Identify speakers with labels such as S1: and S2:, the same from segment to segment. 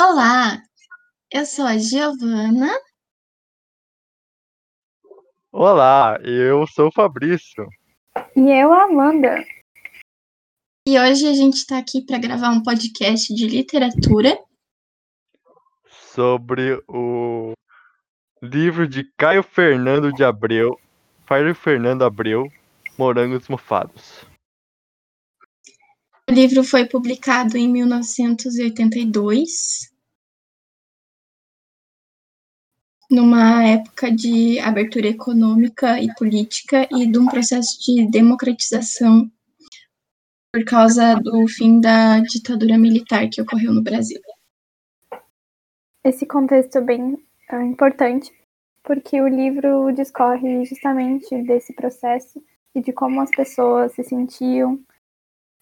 S1: Olá, eu sou a Giovana.
S2: Olá, eu sou o Fabrício.
S3: E eu, a Amanda.
S1: E hoje a gente está aqui para gravar um podcast de literatura
S2: sobre o livro de Caio Fernando de Abreu, Caio Fernando Abreu, Morangos Mofados.
S1: O livro foi publicado em 1982, numa época de abertura econômica e política e de um processo de democratização por causa do fim da ditadura militar que ocorreu no Brasil.
S3: Esse contexto é bem é, importante, porque o livro discorre justamente desse processo e de como as pessoas se sentiam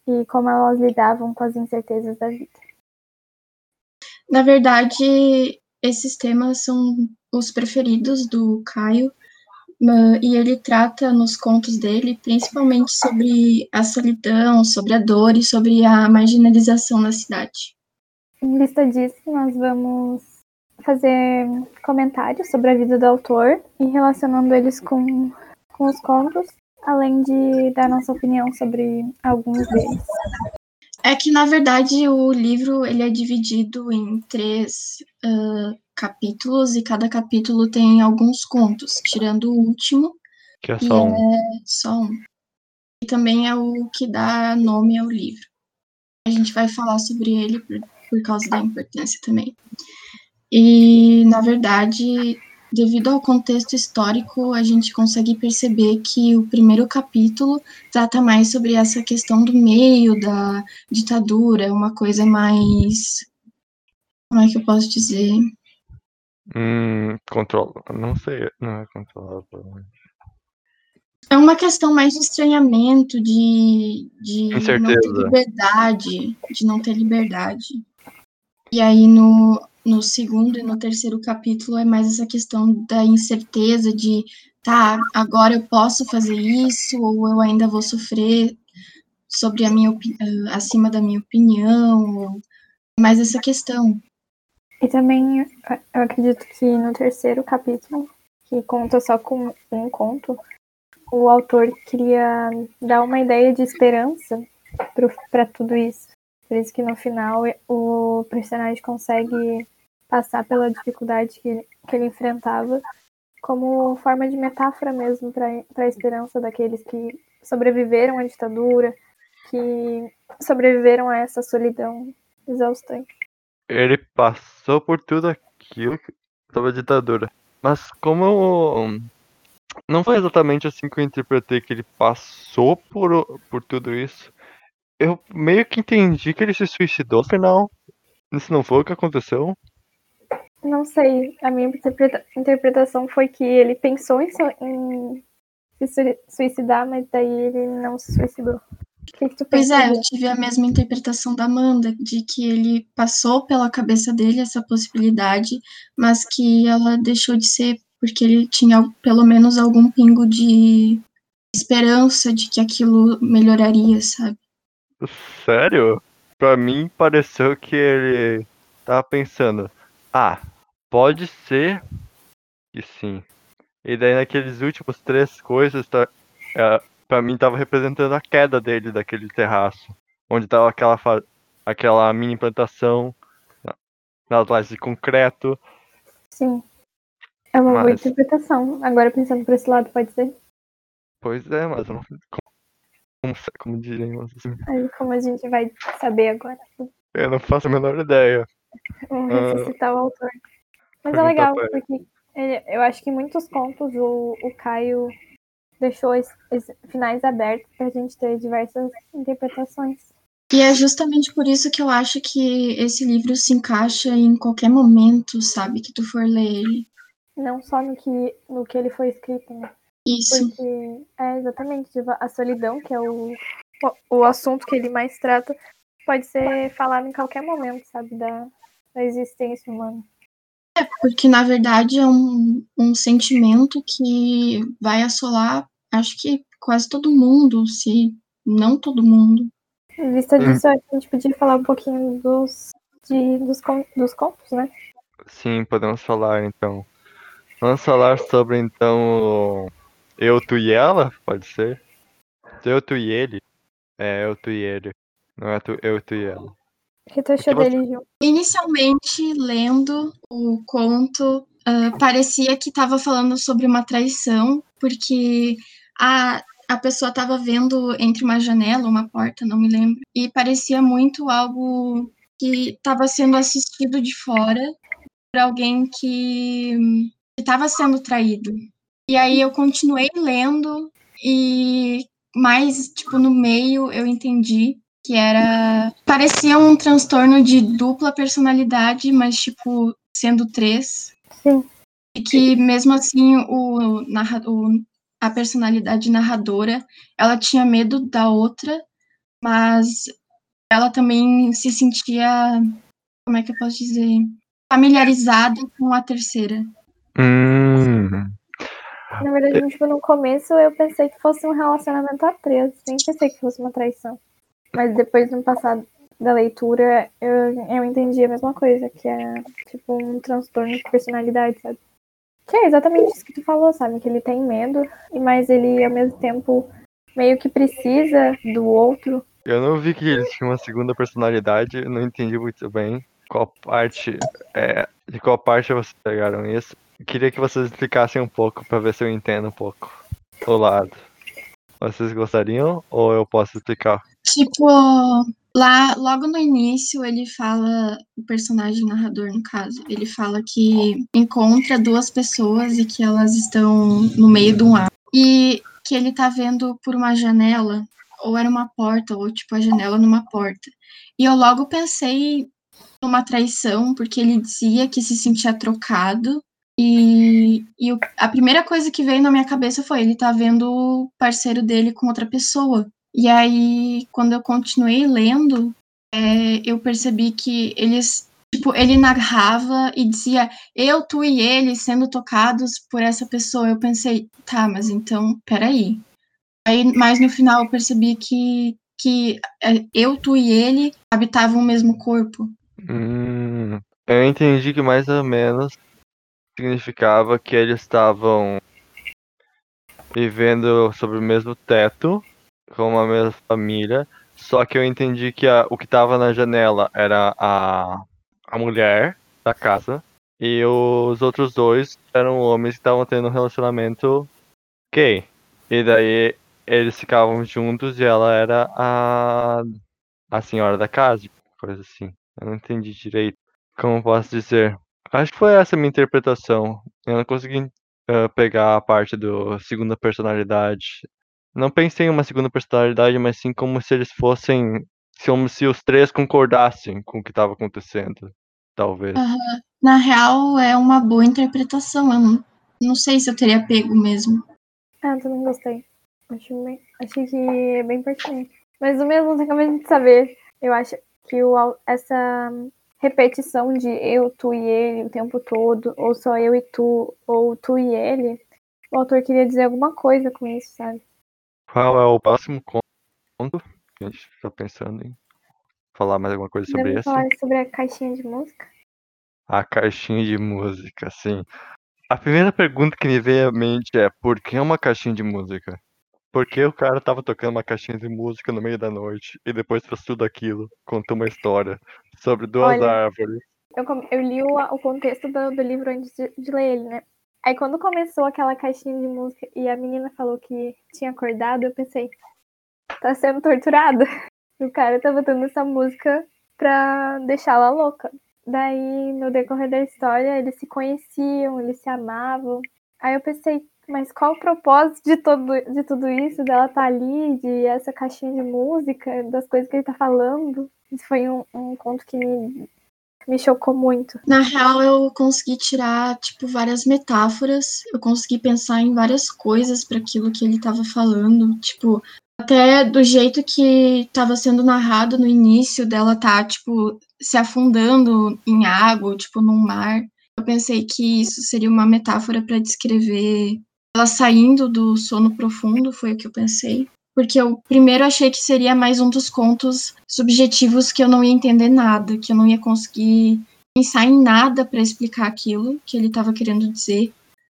S3: e como elas lidavam com as incertezas da vida.
S1: Na verdade, esses temas são os preferidos do Caio, e ele trata nos contos dele principalmente sobre a solidão, sobre a dor e sobre a marginalização na cidade.
S3: Em vista disso, nós vamos fazer comentários sobre a vida do autor e relacionando eles com, com os contos além de dar nossa opinião sobre alguns deles.
S1: É que, na verdade, o livro ele é dividido em três uh, capítulos e cada capítulo tem alguns contos, tirando o último,
S2: que é só um.
S1: É só um. E também é o que dá nome ao livro. A gente vai falar sobre ele por, por causa da importância também. E, na verdade, devido ao contexto histórico, a gente consegue perceber que o primeiro capítulo trata mais sobre essa questão do meio da ditadura, uma coisa mais. Como é que eu posso dizer?
S2: Hum, controla. Não sei, não é controlável.
S1: É uma questão mais de estranhamento, de, de não ter liberdade, de não ter liberdade. E aí no, no segundo e no terceiro capítulo é mais essa questão da incerteza de tá, agora eu posso fazer isso ou eu ainda vou sofrer sobre a minha ah, acima da minha opinião, ou mais essa questão.
S3: E também eu acredito que no terceiro capítulo, que conta só com um conto, o autor queria dar uma ideia de esperança para tudo isso. Por isso que no final o personagem consegue passar pela dificuldade que, que ele enfrentava como forma de metáfora mesmo para a esperança daqueles que sobreviveram à ditadura, que sobreviveram a essa solidão exaustante.
S2: Ele passou por tudo aquilo sobre a ditadura. Mas como não foi exatamente assim que eu interpretei que ele passou por, por tudo isso, eu meio que entendi que ele se suicidou no final. Isso não foi o que aconteceu?
S3: Não sei. A minha interpreta interpretação foi que ele pensou em, em, se suicidar, mas daí ele não se suicidou.
S1: Que que pois é, eu tive a mesma interpretação da Amanda, de que ele passou pela cabeça dele essa possibilidade, mas que ela deixou de ser porque ele tinha pelo menos algum pingo de esperança de que aquilo melhoraria, sabe?
S2: Sério? Pra mim pareceu que ele tava pensando, ah, pode ser que sim. E daí naqueles últimos três coisas, tá, é, pra mim tava representando a queda dele daquele terraço. Onde tava aquela, aquela mini plantação nas lajes de concreto.
S3: Sim. É uma mas... boa interpretação. Agora pensando por esse lado, pode ser?
S2: Pois é, mas não. Como, como diremos assim.
S3: Aí, como a gente vai saber agora?
S2: Eu não faço a menor ideia.
S3: Vamos ressuscitar uh, o autor. Mas é legal, porque ele, eu acho que em muitos contos o, o Caio deixou es, es, finais abertos pra gente ter diversas interpretações.
S1: E é justamente por isso que eu acho que esse livro se encaixa em qualquer momento, sabe, que tu for ler ele.
S3: Não só no que, no que ele foi escrito, né?
S1: Isso.
S3: Porque é exatamente a solidão, que é o, o, o assunto que ele mais trata, pode ser falado em qualquer momento, sabe, da, da existência humana.
S1: É, porque na verdade é um, um sentimento que vai assolar, acho que quase todo mundo, se não todo mundo.
S3: Em vista disso, a gente podia falar um pouquinho dos de, dos, dos contos, né?
S2: Sim, podemos falar então. Vamos falar sobre então eu, tu e ela, pode ser? Eu, tu e ele? É, eu, tu e ele. Não é tu, eu, tu e ela.
S3: O que tu achou
S2: você...
S3: dele, Gil?
S1: Inicialmente, lendo o conto, uh, parecia que estava falando sobre uma traição, porque a, a pessoa estava vendo entre uma janela, uma porta, não me lembro, e parecia muito algo que estava sendo assistido de fora por alguém que estava sendo traído. E aí eu continuei lendo e mais tipo no meio eu entendi que era parecia um transtorno de dupla personalidade, mas tipo sendo três.
S3: Sim.
S1: E que mesmo assim o, o a personalidade narradora, ela tinha medo da outra, mas ela também se sentia, como é que eu posso dizer, familiarizada com a terceira.
S2: Hum.
S3: Na verdade, tipo, no começo eu pensei que fosse um relacionamento a três, nem pensei que fosse uma traição. Mas depois, no passado da leitura, eu, eu entendi a mesma coisa, que é tipo um transtorno de personalidade, sabe? Que é exatamente isso que tu falou, sabe? Que ele tem medo, mas ele ao mesmo tempo meio que precisa do outro.
S2: Eu não vi que eles tinham uma segunda personalidade, não entendi muito bem qual parte, é, de qual parte vocês pegaram isso. queria que vocês explicassem um pouco para ver se eu entendo um pouco o lado. Vocês gostariam ou eu posso explicar?
S1: Tipo, lá, logo no início, ele fala, o personagem narrador, no caso, ele fala que encontra duas pessoas e que elas estão no meio de um ar. E que ele tá vendo por uma janela, ou era uma porta, ou tipo a janela numa porta. E eu logo pensei numa traição, porque ele dizia que se sentia trocado. E, e a primeira coisa que veio na minha cabeça foi: ele tá vendo o parceiro dele com outra pessoa. E aí, quando eu continuei lendo, é, eu percebi que eles, tipo, ele narrava e dizia eu, tu e ele sendo tocados por essa pessoa. Eu pensei, tá, mas então, peraí. Aí, mas no final eu percebi que, que é, eu, tu e ele habitavam o mesmo corpo.
S2: Hum, eu entendi que mais ou menos significava que eles estavam vivendo sobre o mesmo teto, com a mesma família, só que eu entendi que a, o que estava na janela era a, a mulher da casa e os outros dois eram homens que estavam tendo um relacionamento gay. E daí eles ficavam juntos e ela era a, a senhora da casa, coisa assim. Eu não entendi direito. Como posso dizer? Acho que foi essa a minha interpretação. Eu não consegui uh, pegar a parte do segunda personalidade. Não pensei em uma segunda personalidade, mas sim como se eles fossem. Como se os três concordassem com o que estava acontecendo. Talvez.
S1: Uhum. Na real, é uma boa interpretação. Eu não, não sei se eu teria pego mesmo.
S3: Ah, também gostei. Acho bem, achei que é bem pertinente. Mas o mesmo, acabei de saber. Eu acho que o, essa repetição de eu, tu e ele o tempo todo, ou só eu e tu, ou tu e ele, o autor queria dizer alguma coisa com isso, sabe?
S2: Qual é o próximo conto que a gente está pensando em falar mais alguma coisa sobre isso?
S3: falar sobre a caixinha de música?
S2: A caixinha de música, sim. A primeira pergunta que me veio à mente é por que uma caixinha de música? Porque o cara tava tocando uma caixinha de música no meio da noite e depois fez tudo aquilo, contou uma história sobre duas Olha, árvores.
S3: Eu, eu li o, o contexto do, do, livro antes de, de ler ele, né? Aí quando começou aquela caixinha de música e a menina falou que tinha acordado, eu pensei, tá sendo torturada. O cara tá botando essa música pra deixá-la louca. Daí, no decorrer da história, eles se conheciam, eles se amavam. Aí eu pensei, mas qual o propósito de, todo, de tudo isso, dela tá ali, de essa caixinha de música, das coisas que ele tá falando? Isso foi um, um conto que me, me chocou muito.
S1: Na real, eu consegui tirar, tipo, várias metáforas, eu consegui pensar em várias coisas para aquilo que ele estava falando, tipo, até do jeito que estava sendo narrado no início dela tá, tipo, se afundando em água, tipo, num mar. Eu pensei que isso seria uma metáfora para descrever ela saindo do sono profundo, foi o que eu pensei. Porque eu primeiro achei que seria mais um dos contos subjetivos que eu não ia entender nada, que eu não ia conseguir pensar em nada para explicar aquilo que ele estava querendo dizer.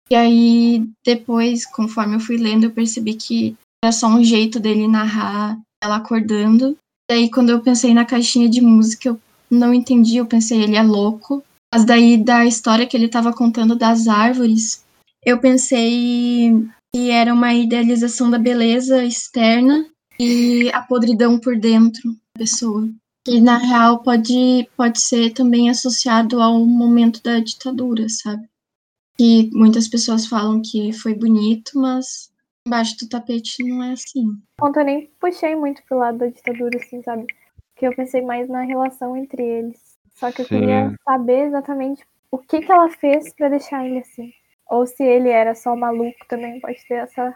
S1: E aí, depois, conforme eu fui lendo, eu percebi que era só um jeito dele narrar ela acordando. E aí, quando eu pensei na caixinha de música, eu não entendi, eu pensei, ele é louco. Mas daí, da história que ele estava contando das árvores, eu pensei que era uma idealização da beleza externa e a podridão por dentro da pessoa. E, na real, pode, pode ser também associado ao momento da ditadura, sabe? que muitas pessoas falam que foi bonito, mas embaixo do tapete não é assim.
S3: Ontem eu nem puxei muito pro lado da ditadura, assim, sabe? Porque eu pensei mais na relação entre eles. Só que eu Sim. queria saber exatamente o que, que ela fez para deixar ele assim. Ou se ele era só maluco também, pode ter essa,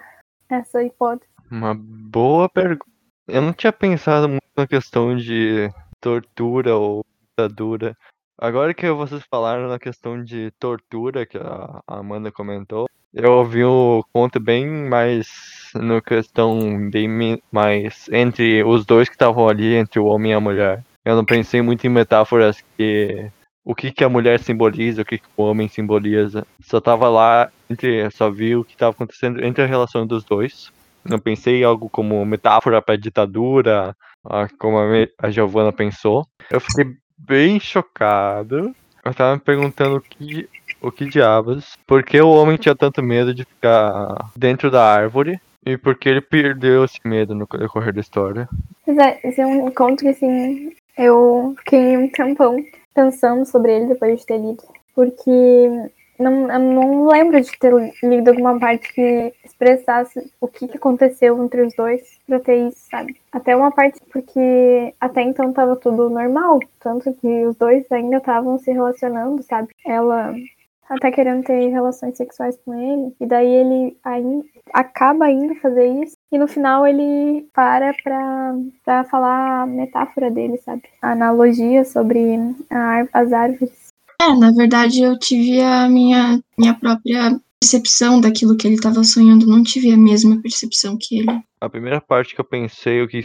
S3: essa hipótese.
S2: Uma boa pergunta. Eu não tinha pensado muito na questão de tortura ou ditadura. Agora que vocês falaram na questão de tortura que a Amanda comentou, eu ouvi o conto bem mais na questão bem mais entre os dois que estavam ali, entre o homem e a mulher. Eu não pensei muito em metáforas que o que, que a mulher simboliza, o que, que o homem simboliza. Só tava lá entre, só vi o que estava acontecendo entre a relação dos dois. Não pensei em algo como metáfora para ditadura, como a Giovanna pensou. Eu fiquei bem chocado. Eu tava me perguntando o que, o que diabos, por que o homem tinha tanto medo de ficar dentro da árvore e por que ele perdeu esse medo no decorrer da história.
S3: É, esse é um conto que assim, eu fiquei um tempão pensando sobre ele depois de ter lido. Porque não, não lembro de ter lido alguma parte que expressasse o que, que aconteceu entre os dois pra ter isso, sabe? Até uma parte porque até então tava tudo normal, tanto que os dois ainda estavam se relacionando, sabe? Ela até querendo ter relações sexuais com ele, e daí ele aí, acaba indo fazer isso, e no final ele para pra, pra falar a metáfora dele, sabe? A analogia sobre a, as árvores.
S1: É, na verdade eu tive a minha, minha própria percepção daquilo que ele estava sonhando, não tive a mesma percepção que ele.
S2: A primeira parte que eu pensei o que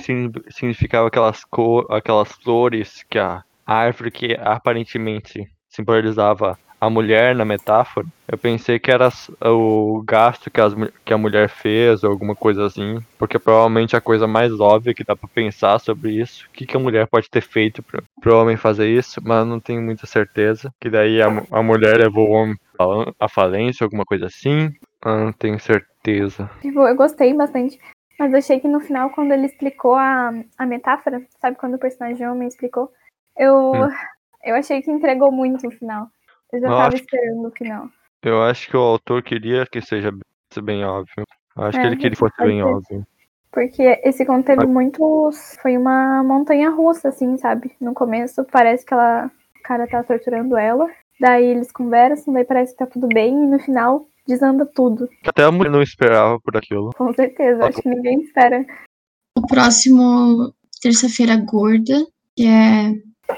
S2: significava aquelas cor, aquelas flores que a árvore que aparentemente simbolizava a mulher na metáfora, eu pensei que era o gasto que, as, que a mulher fez ou alguma coisa assim, porque provavelmente a coisa mais óbvia que dá para pensar sobre isso, o que, que a mulher pode ter feito para o homem fazer isso, mas não tenho muita certeza. Que daí a, a mulher levou o homem à falência, alguma coisa assim, não tenho certeza.
S3: Tipo, eu gostei bastante. Mas achei que no final, quando ele explicou a, a metáfora, sabe quando o personagem homem explicou, eu, hum. eu achei que entregou muito no final. Eu já eu tava esperando o final.
S2: Eu acho que o autor queria que seja bem óbvio. Eu acho é, que ele queria que fosse bem ser. óbvio.
S3: Porque esse conto teve muitos. Foi uma montanha russa, assim, sabe? No começo parece que ela. O cara tá torturando ela. Daí eles conversam, daí parece que tá tudo bem, e no final desanda tudo.
S2: Até a mulher não esperava por aquilo.
S3: Com certeza, acho que ninguém espera.
S1: O próximo Terça-feira Gorda, que é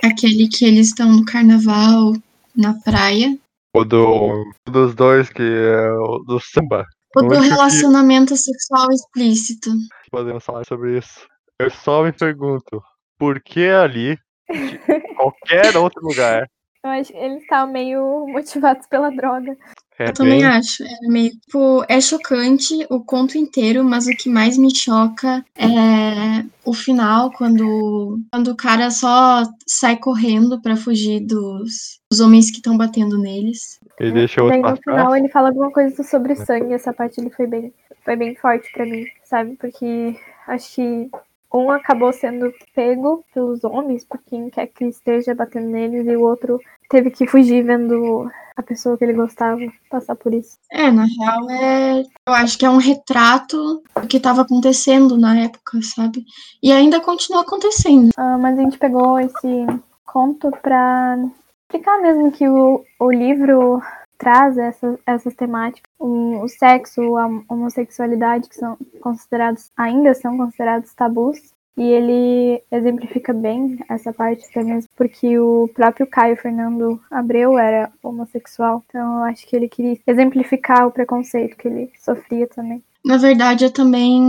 S1: aquele que eles estão no carnaval, na praia.
S2: O do, dos dois, que é o do samba.
S1: O do relacionamento que... sexual explícito.
S2: Podemos falar sobre isso. Eu só me pergunto, por que ali, qualquer outro lugar?
S3: Eu acho que eles estavam meio motivados pela droga.
S1: É eu também acho. É meio, tipo, é chocante o conto inteiro, mas o que mais me choca é o final, quando, quando o cara só sai correndo para fugir dos, dos homens que estão batendo neles.
S2: Ele deixa outro
S3: Daí no final ele fala alguma coisa sobre sangue, essa parte ele foi bem, foi bem forte para mim, sabe? Porque acho que um acabou sendo pego pelos homens por quem quer que esteja batendo neles e o outro teve que fugir vendo a pessoa que ele gostava passar por isso.
S1: É, na real, é. Eu acho que é um retrato do que estava acontecendo na época, sabe? E ainda continua acontecendo.
S3: Ah, mas a gente pegou esse conto pra explicar mesmo que o, o livro traz essa, essas temáticas. O, o, sexo, a homossexualidade, que são considerados, ainda são considerados tabus, e ele exemplifica bem essa parte até mesmo, porque o próprio Caio Fernando Abreu era homossexual. Então eu acho que ele queria exemplificar o preconceito que ele sofria também.
S1: Na verdade, eu também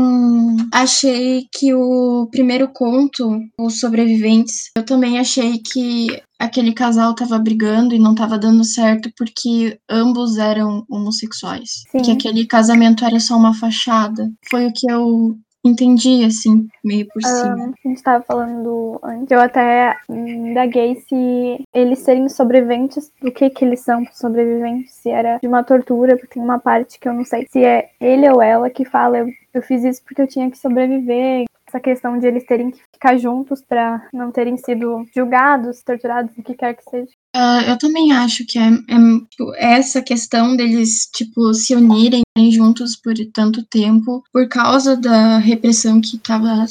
S1: achei que o primeiro conto, Os Sobreviventes, eu também achei que aquele casal tava brigando e não tava dando certo porque ambos eram homossexuais. Sim. Que aquele casamento era só uma fachada. Foi o que eu entendi, assim, meio por cima.
S3: a gente tava falando antes, eu até indaguei se eles serem sobreviventes, do que que eles são sobreviventes, se era de uma tortura, porque tem uma parte que eu não sei se é ele ou ela que fala, eu, eu fiz isso porque eu tinha que sobreviver, essa questão de eles terem que ficar juntos para não terem sido julgados, torturados, o que quer que seja.
S1: Uh, eu também acho que é, é tipo, essa questão deles tipo se unirem juntos por tanto tempo por causa da repressão que estava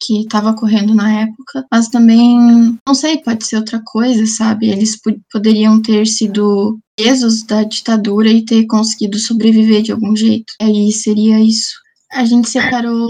S1: que estava ocorrendo na época, mas também não sei, pode ser outra coisa, sabe? Eles poderiam ter sido presos da ditadura e ter conseguido sobreviver de algum jeito. Aí seria isso. A gente separou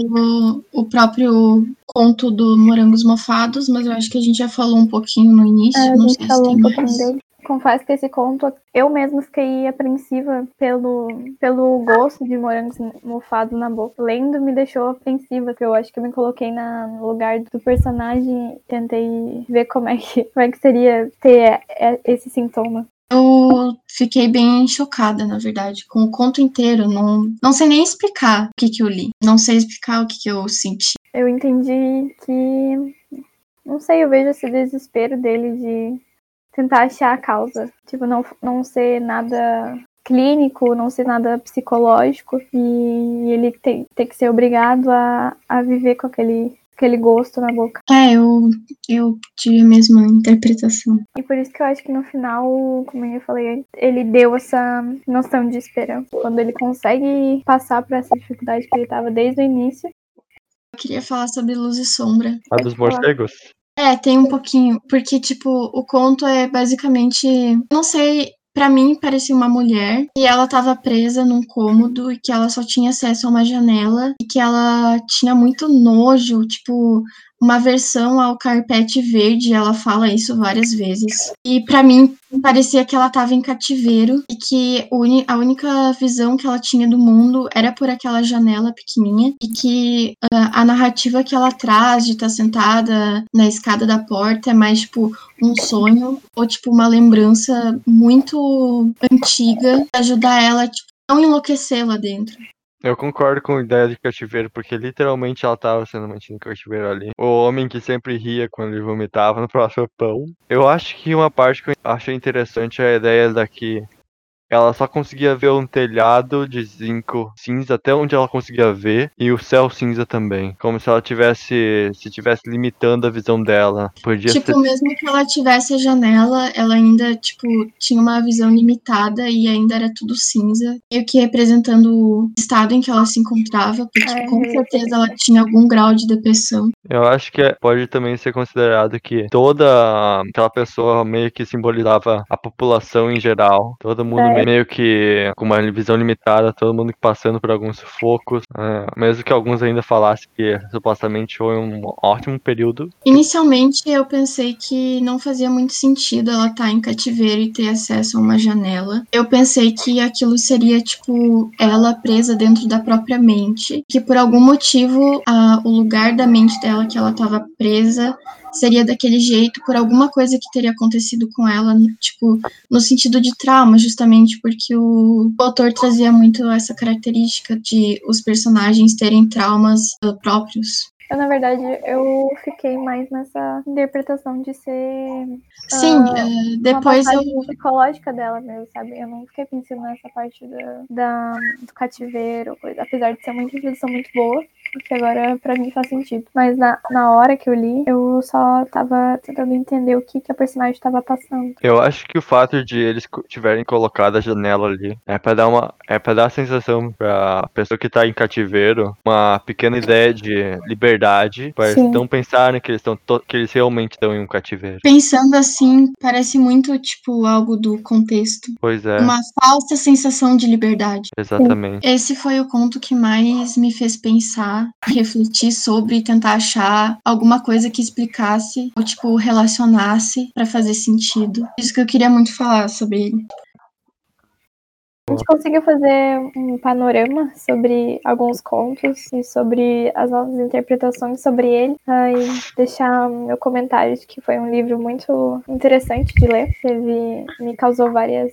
S1: o próprio conto do Morangos Mofados, mas eu acho que a gente já falou um pouquinho no início. É,
S3: a gente falou um pouquinho mais. dele. Confesso que esse conto, eu mesma fiquei apreensiva pelo, pelo gosto de morangos mofados na boca. Lendo me deixou apreensiva, porque eu acho que eu me coloquei na, no lugar do personagem e tentei ver como é que, como é que seria ter esse sintoma.
S1: Eu fiquei bem chocada, na verdade, com o conto inteiro. Não, não sei nem explicar o que, que eu li. Não sei explicar o que, que eu senti.
S3: Eu entendi que. Não sei, eu vejo esse desespero dele de tentar achar a causa. Tipo, não, não ser nada clínico, não ser nada psicológico. E ele ter, ter que ser obrigado a, a viver com aquele aquele gosto na boca.
S1: É, eu, eu tive a mesma interpretação.
S3: E por isso que eu acho que no final, como eu falei, ele deu essa noção de esperança. Quando ele consegue passar por essa dificuldade que ele estava desde o início.
S1: Eu queria falar sobre luz e sombra.
S2: A dos morcegos?
S1: É, tem um pouquinho, porque, tipo, o conto é basicamente. Não sei para mim parecia uma mulher e ela estava presa num cômodo e que ela só tinha acesso a uma janela e que ela tinha muito nojo, tipo, uma versão ao carpete verde, ela fala isso várias vezes. E para mim parecia que ela estava em cativeiro e que a única visão que ela tinha do mundo era por aquela janela pequenininha e que uh, a narrativa que ela traz de estar tá sentada na escada da porta é mais tipo um sonho ou tipo uma lembrança muito antiga ajudar ela tipo não enlouquecer lá dentro.
S2: Eu concordo com a ideia de cativeiro, porque literalmente ela tava sendo mantida em cativeiro ali. O homem que sempre ria quando ele vomitava no próximo pão. Eu acho que uma parte que eu achei interessante é a ideia daqui ela só conseguia ver um telhado de zinco cinza até onde ela conseguia ver e o céu cinza também, como se ela tivesse se tivesse limitando a visão dela.
S1: Podia tipo, ser... mesmo que ela tivesse a janela, ela ainda tipo tinha uma visão limitada e ainda era tudo cinza, meio que representando o estado em que ela se encontrava, porque Ai, com certeza ela tinha algum grau de depressão.
S2: Eu acho que pode também ser considerado que toda aquela pessoa meio que simbolizava a população em geral, todo mundo é meio que com uma visão limitada, todo mundo passando por alguns sufocos, é, mesmo que alguns ainda falassem que supostamente foi um ótimo período.
S1: Inicialmente eu pensei que não fazia muito sentido ela estar tá em cativeiro e ter acesso a uma janela. Eu pensei que aquilo seria tipo ela presa dentro da própria mente, que por algum motivo a, o lugar da mente dela que ela estava presa seria daquele jeito por alguma coisa que teria acontecido com ela, tipo, no sentido de trauma, justamente porque o, o autor trazia muito essa característica de os personagens terem traumas uh, próprios.
S3: Eu, na verdade, eu fiquei mais nessa interpretação de ser.
S1: Sim, uh, depois
S3: uma eu. psicológica dela mesmo, sabe? Eu não fiquei pensando nessa parte da, da do cativeiro, coisa. apesar de ser uma introdução muito boa porque agora para mim faz sentido. Mas na, na hora que eu li, eu só tava tentando entender o que, que a personagem tava passando.
S2: Eu acho que o fato de eles tiverem colocado a janela ali é para dar uma é para dar a sensação pra pessoa que tá em cativeiro uma pequena ideia de liberdade, para eles não pensarem que eles estão que eles realmente estão em um cativeiro.
S1: Pensando assim, parece muito tipo algo do contexto.
S2: Pois é.
S1: Uma falsa sensação de liberdade.
S2: Exatamente.
S1: Esse foi o conto que mais me fez pensar refletir sobre e tentar achar alguma coisa que explicasse ou, tipo, relacionasse para fazer sentido. Isso que eu queria muito falar sobre ele.
S3: A gente conseguiu fazer um panorama sobre alguns contos e sobre as nossas interpretações sobre ele. E deixar meu comentário de que foi um livro muito interessante de ler. Teve, me causou várias,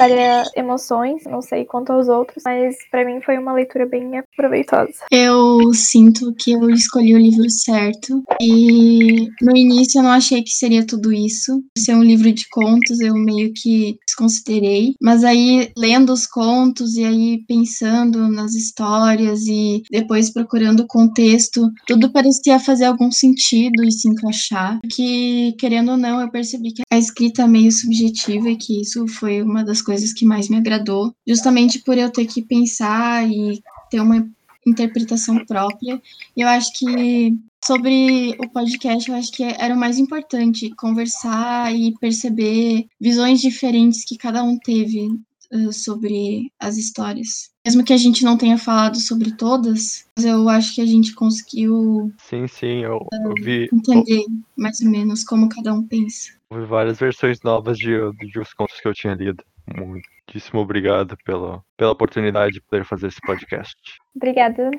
S3: várias emoções, não sei quanto aos outros, mas para mim foi uma leitura bem proveitosa.
S1: Eu sinto que eu escolhi o livro certo e no início eu não achei que seria tudo isso. Ser um livro de contos, eu meio que desconsiderei, mas aí lendo os contos e aí pensando nas histórias e depois procurando o contexto, tudo parecia fazer algum sentido e se encaixar. Que querendo ou não, eu percebi que a escrita é meio subjetiva e que isso foi uma das coisas que mais me agradou, justamente por eu ter que pensar e ter uma interpretação própria. E eu acho que sobre o podcast, eu acho que era o mais importante, conversar e perceber visões diferentes que cada um teve uh, sobre as histórias. Mesmo que a gente não tenha falado sobre todas, mas eu acho que a gente conseguiu
S2: sim, sim, eu, eu vi,
S1: entender mais ou menos como cada um pensa.
S2: Houve várias versões novas de, de os contos que eu tinha lido. Muitíssimo obrigado pela, pela oportunidade de poder fazer esse podcast.
S3: Obrigada.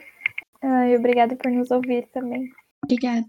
S3: e obrigada por nos ouvir também.
S1: Obrigada.